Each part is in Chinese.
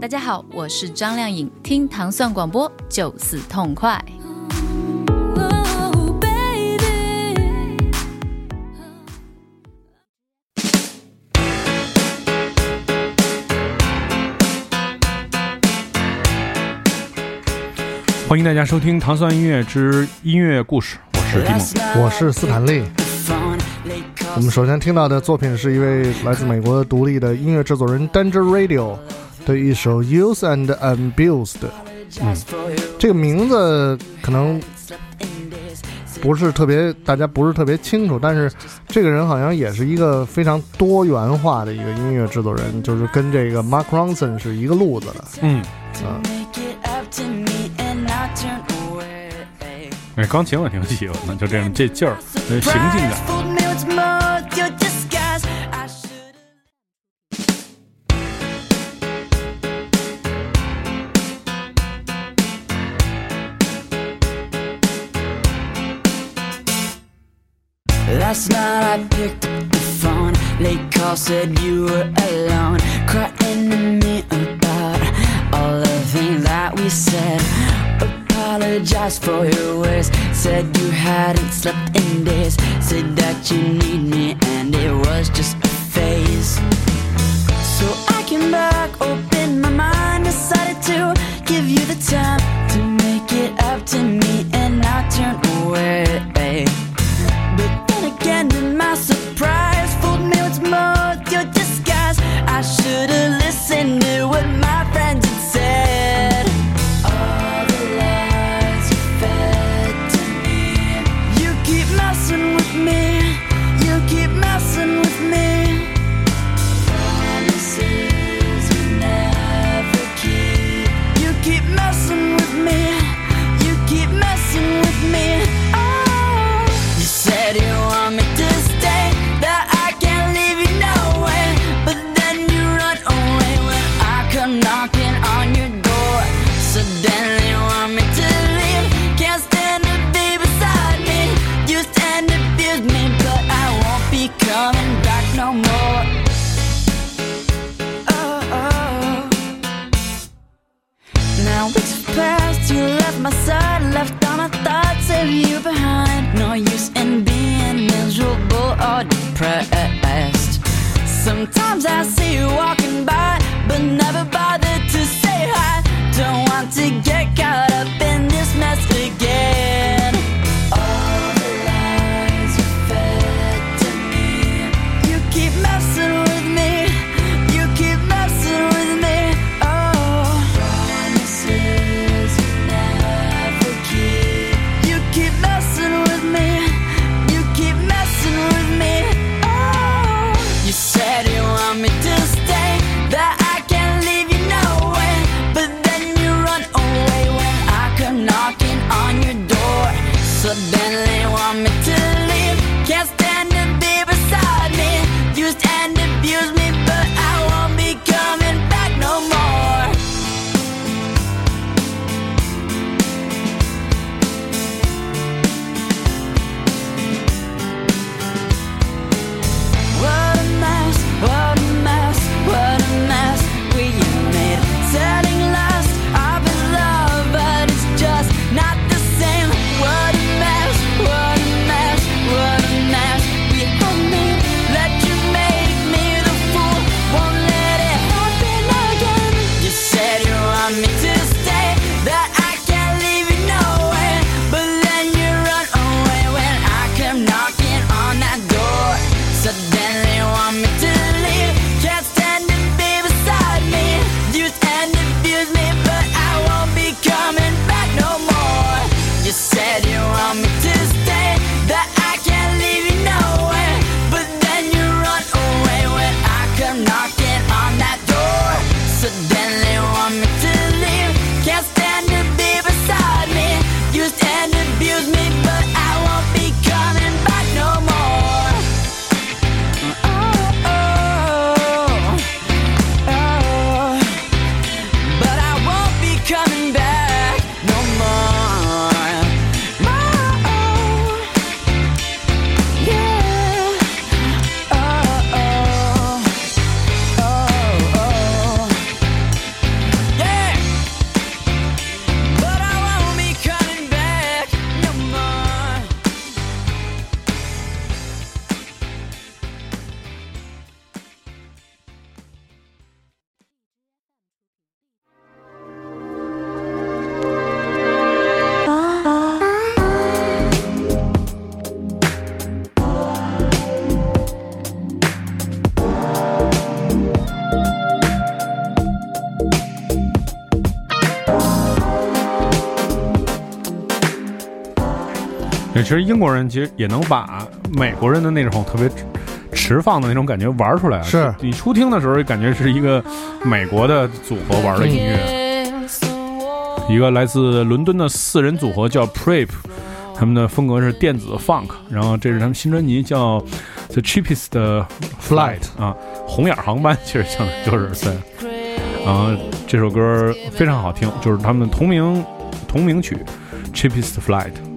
大家好，我是张靓颖，听糖蒜广播就是痛快。欢迎大家收听《糖蒜音乐之音乐故事》，我是蒂蒙。我是斯坦利。我们首先听到的作品是一位来自美国独立的音乐制作人 Danger Radio 的一首《Used and Abused》。嗯，这个名字可能不是特别，大家不是特别清楚，但是这个人好像也是一个非常多元化的一个音乐制作人，就是跟这个 Mark Ronson 是一个路子的。嗯，啊，哎，钢琴我挺喜欢的，就这样这劲儿，呃，行进感。Last night I picked up the phone. Late call said you were alone. Crying to me about all the things that we said. Apologize for your words. Said you hadn't slept in days. Said that you need me and it was just a phase. So I came back, opened my mind, decided to give you the time to make it up to me, and I turned away. 其实英国人其实也能把美国人的那种特别持放的那种感觉玩出来。是你初听的时候感觉是一个美国的组合玩的音乐，一个来自伦敦的四人组合叫 Prep，他们的风格是电子 funk，然后这是他们新专辑叫 The Cheapest Flight 啊，红眼航班，其实讲的就是对。然后这首歌非常好听，就是他们的同名同名曲 Cheapest Flight。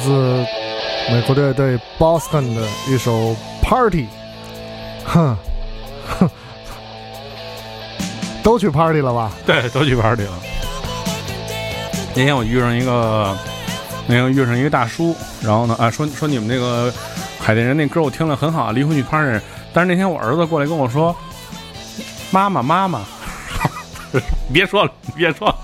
自美国队对 Boston 的一首 Party，哼，哼，都去 Party 了吧？对，都去 Party 了。那天我遇上一个，那个遇上一个大叔，然后呢，啊，说说你们那个海淀人那歌我听了很好，离婚去 Party。但是那天我儿子过来跟我说，妈妈妈妈，别说了，别说了。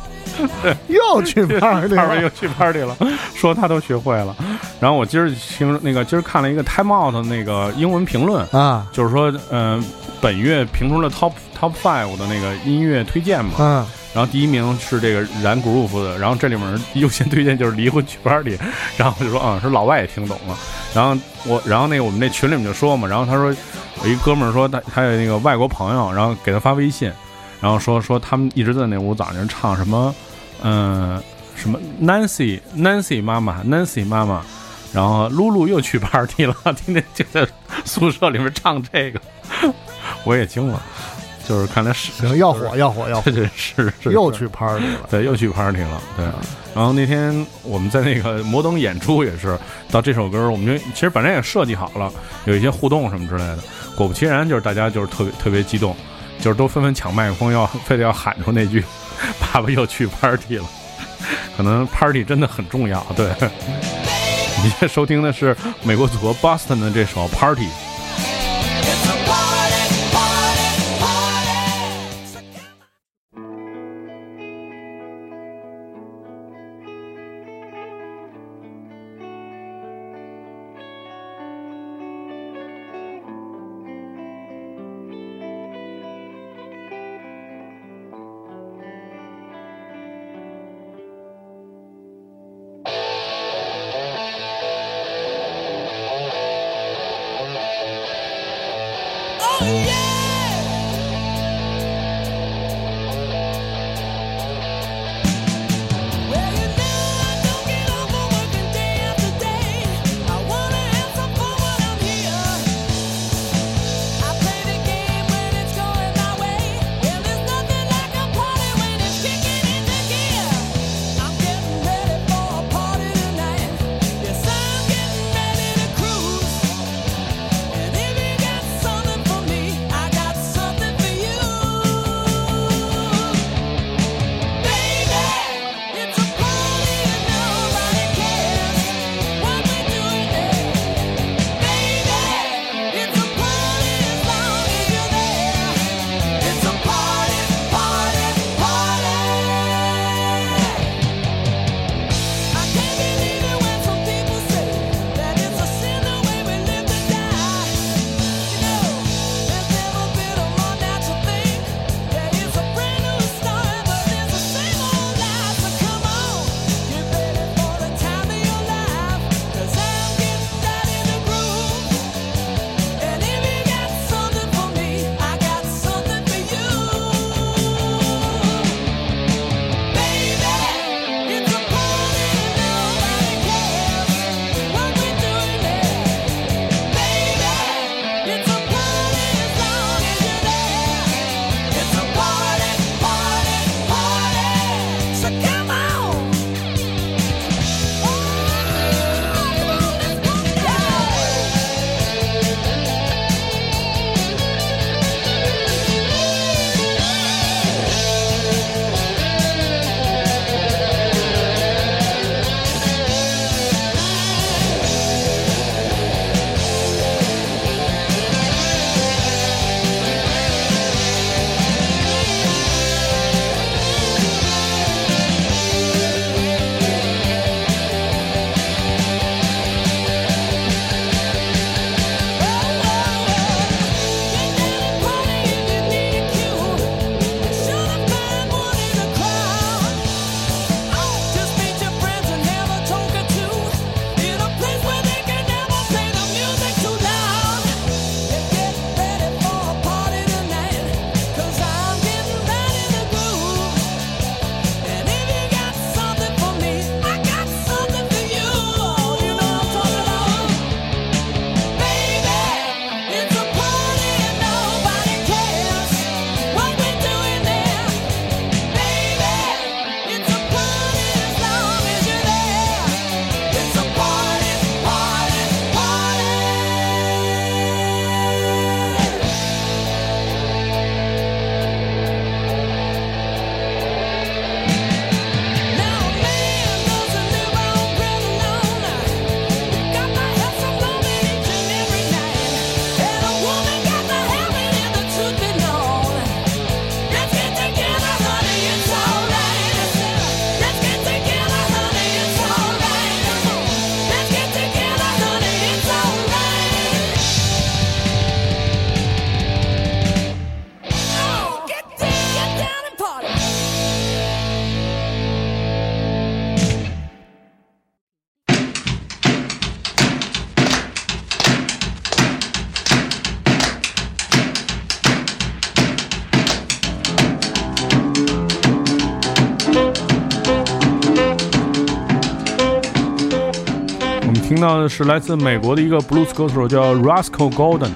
又去 party 了，又去 party 了，说他都学会了。然后我今儿听那个，今儿看了一个 Time Out 的那个英文评论啊，就是说，嗯，本月评出了 Top Top Five 的那个音乐推荐嘛，嗯，然后第一名是这个燃 Groove 的，然后这里面优先推荐就是离婚去 party，然后我就说，啊，是老外也听懂了。然后我，然后那个我们那群里面就说嘛，然后他说，我一哥们儿说他他有那个外国朋友，然后给他发微信，然后说说他们一直在那屋早上唱什么。嗯，什么 Nancy Nancy 妈妈 Nancy 妈妈，然后露露又去 party 了，天天就在宿舍里面唱这个，我也惊了，就是看来是要火要火要火，对是是又去 party 了，对又去 party 了，对。然后那天我们在那个摩登演出也是到这首歌，我们就其实本来也设计好了有一些互动什么之类的，果不其然就是大家就是特别特别激动，就是都纷纷抢麦克风要非得要喊出那句。爸爸又去 party 了，可能 party 真的很重要。对，你现在收听的是美国组合 Boston 的这首 Party。是来自美国的一个 blues 歌手叫 Rascal Golden，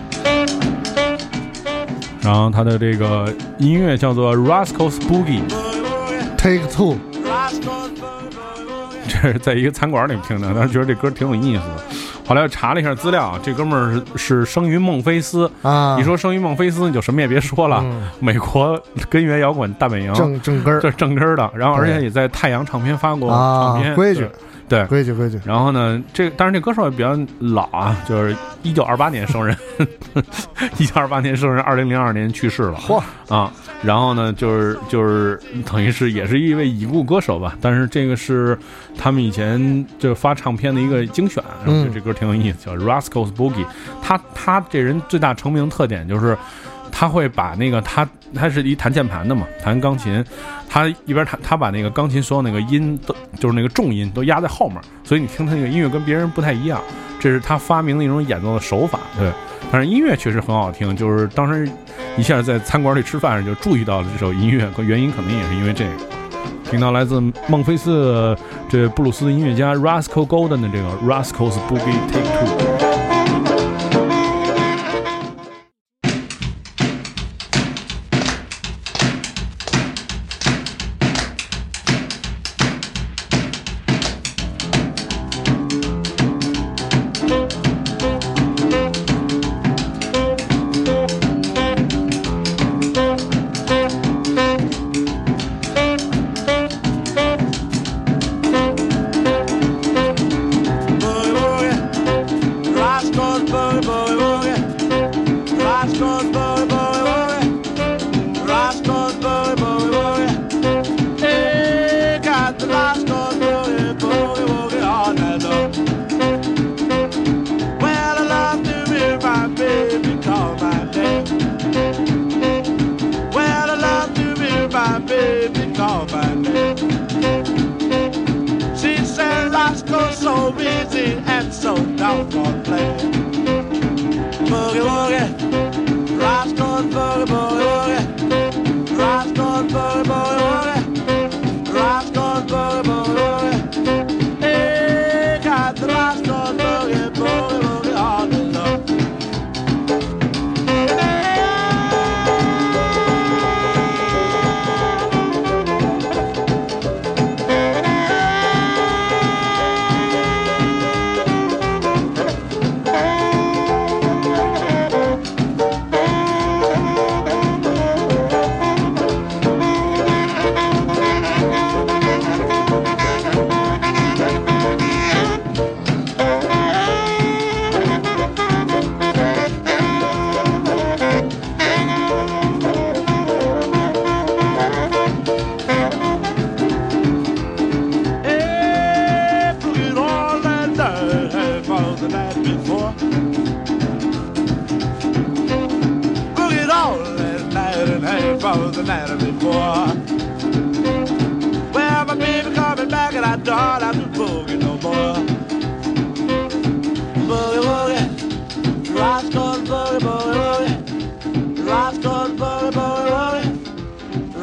然后他的这个音乐叫做 Rascal's Boogie，Take Two，这是在一个餐馆里听的，当时觉得这歌挺有意思的。后来又查了一下资料，这哥们儿是是生于孟菲斯。啊，一说生于孟菲斯，你就什么也别说了，嗯美国根源摇滚大本营，正正根儿这是正根儿的。然后而且也在太阳唱片发过啊唱片，规矩对。对，规矩规矩，然后呢，这当然这歌手也比较老啊，就是一九二八年生人，一九二八年生人，二零零二年去世了。嚯啊！然后呢，就是就是等于是也是一位已故歌手吧，但是这个是他们以前就发唱片的一个精选，然后嗯这歌挺有意思，叫 Rascals Boogie。他他这人最大成名特点就是。他会把那个他他是一弹键盘的嘛，弹钢琴，他一边弹他把那个钢琴所有那个音都就是那个重音都压在后面，所以你听他那个音乐跟别人不太一样，这是他发明的一种演奏的手法。对，但是音乐确实很好听，就是当时一下在餐馆里吃饭就注意到了这首音乐，原因可能也是因为这个。听到来自孟菲斯这布鲁斯的音乐家 Rascal Golden 的这个 Rascals Boogie Take Two。For the night before. Well, my baby coming back and I don't have to boogie no more. Boogie woogie, Roscoe's boogie boogie woogie, Roscoe's boogie boogie woogie,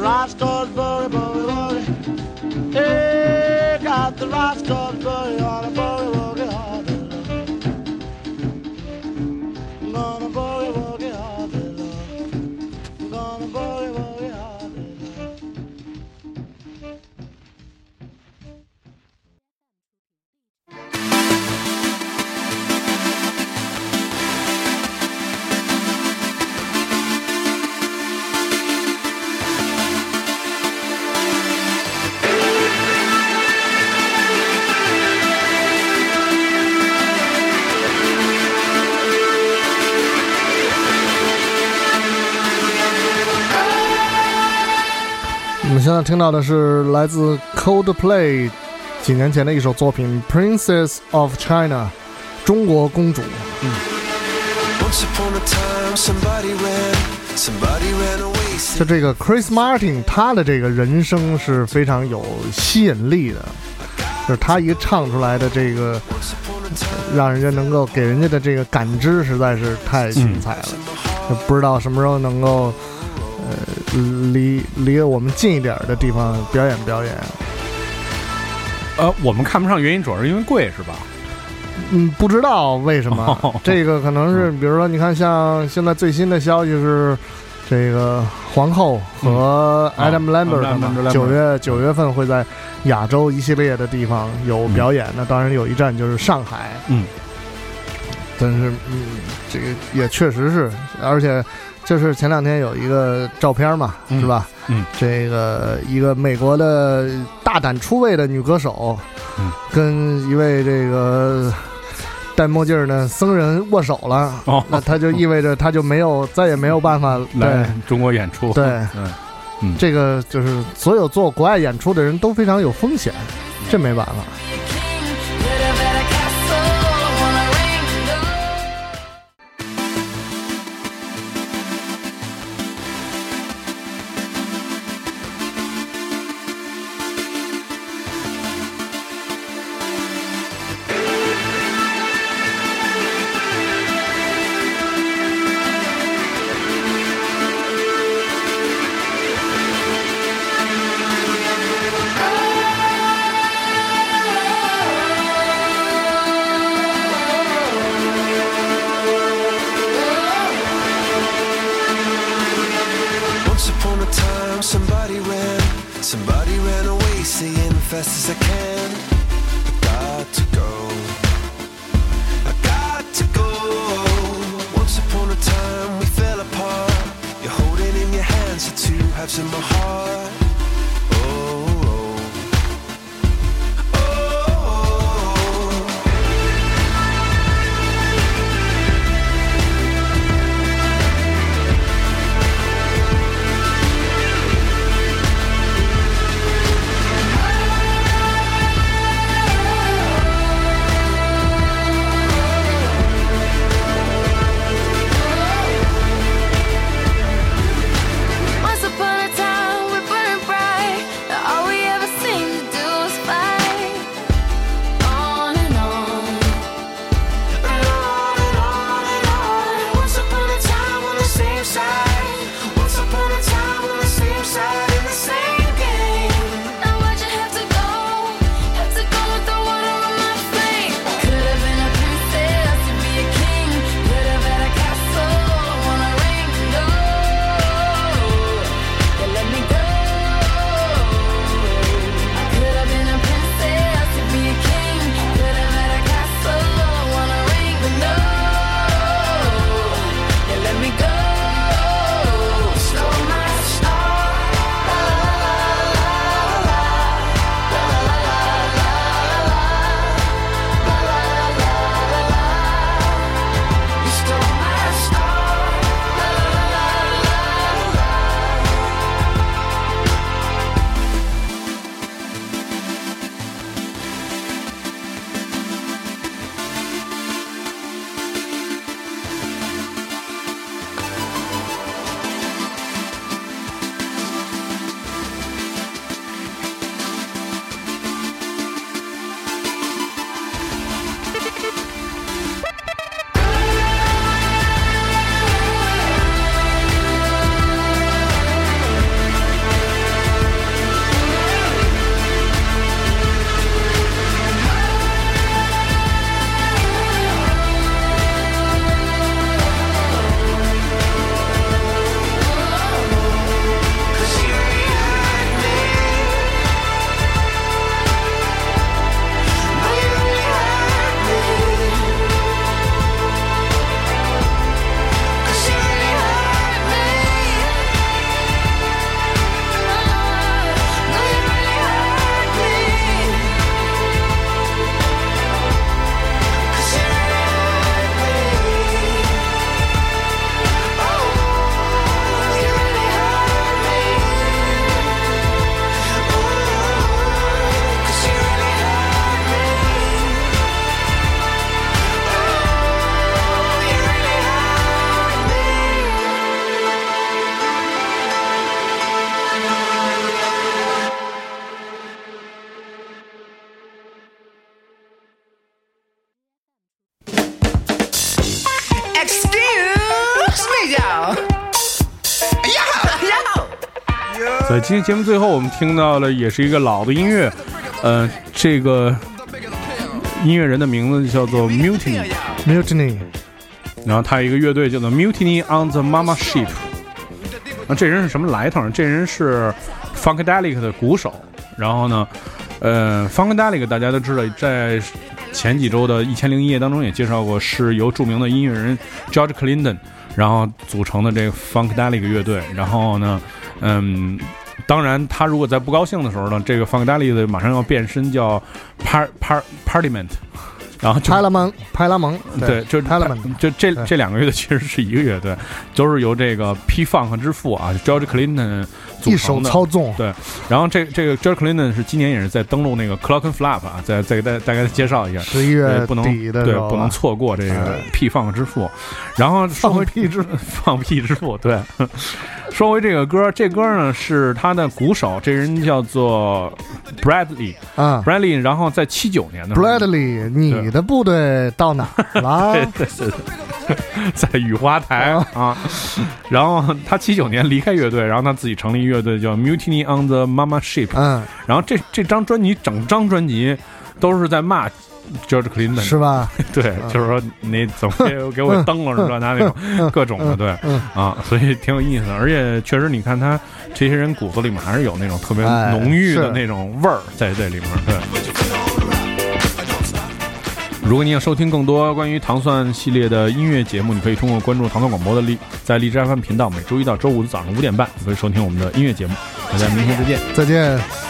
Roscoe's boogie boogie woogie. Hey, got the Roscoe's boogie on a boogie 我们现在听到的是来自 Coldplay 几年前的一首作品《Princess of China》，中国公主。Away. 就这个 Chris Martin，他的这个人声是非常有吸引力的，就是他一唱出来的这个，让人家能够给人家的这个感知实在是太精彩了。就不知道什么时候能够，呃，离离我们近一点的地方表演表演。呃，我们看不上原因主要是因为贵，是吧？嗯，不知道为什么哦，这个可能是，比如说，你看，像现在最新的消息是，这个皇后和嗯 Adam Lambert 九月九月份会在亚洲一系列的地方有表演。那当然有一站就是上海，嗯，但是嗯，这个也确实是，而且就是前两天有一个照片嘛，嗯。是吧？嗯，这个一个美国的大胆出位的女歌手，嗯，跟一位这个戴墨镜的僧人握手了，哦，那他就意味着他就没有再也没有办法 来中国演出，对，嗯，这个就是所有做国外演出的人都非常有风险，这没办法。Somebody ran away, saying fast as I can. I got to go. I got to go. Once upon a time, we fell apart. You're holding in your hands the two halves of my heart. 今天节目最后，我们听到了也是一个老的音乐，呃，这个音乐人的名字叫做 Mutiny，Mutiny，然后他有一个乐队叫做 Mutiny on the Mama Ship。那这人是什么来头呢？这人是 Funkadelic 的鼓手。然后呢，呃，Funkadelic 大家都知道，在前几周的《一千零一夜》当中也介绍过，是由著名的音乐人 George Clinton 然后组成的这个 Funkadelic 乐队。然后呢，嗯。当然，他如果在不高兴的时候呢，这个 Funkadelic 马上要变身叫 Par Par Parliament，然后就派拉蒙，派拉蒙，对，就是派拉蒙，就这这两个乐队其实是一个乐队，都是由这个 P Funk 之父啊，George Clinton 组一手成的。操纵，对，然后这这个 George Clinton 是今年也是在登陆那个 Clock and Flap 啊，再再给大大概介绍一下，十一月对，不能对不能错过这个哎 P Funk 之父。然后说回 放屁之放屁之父，对。说回这个歌，这歌呢是他的鼓手，这人叫做 Bradley 啊 Bradley，然后在七九年的，Bradley，你的部队到哪儿？了？对对对对，在雨花台啊，然后他七九年离开乐队，然后他自己成立乐队叫 Mutiny on the Mama Ship，嗯，然后这这张专辑整张专辑都是在骂 George Clinton，是吧？对，就是说你怎么给给我登了是吧？拿那种各种的，对。嗯。啊，所以挺有意思的。而且确实，你看他这些人骨子里面还是有那种特别哎浓郁的那种味儿在这里面，对。如果你想收听更多关于糖蒜系列的音乐节目，你可以通过关注糖蒜广播的荔在荔枝 FM 频道，每周一到周五的早上五点半，你可以收听我们的音乐节目。大家明天再见。再见。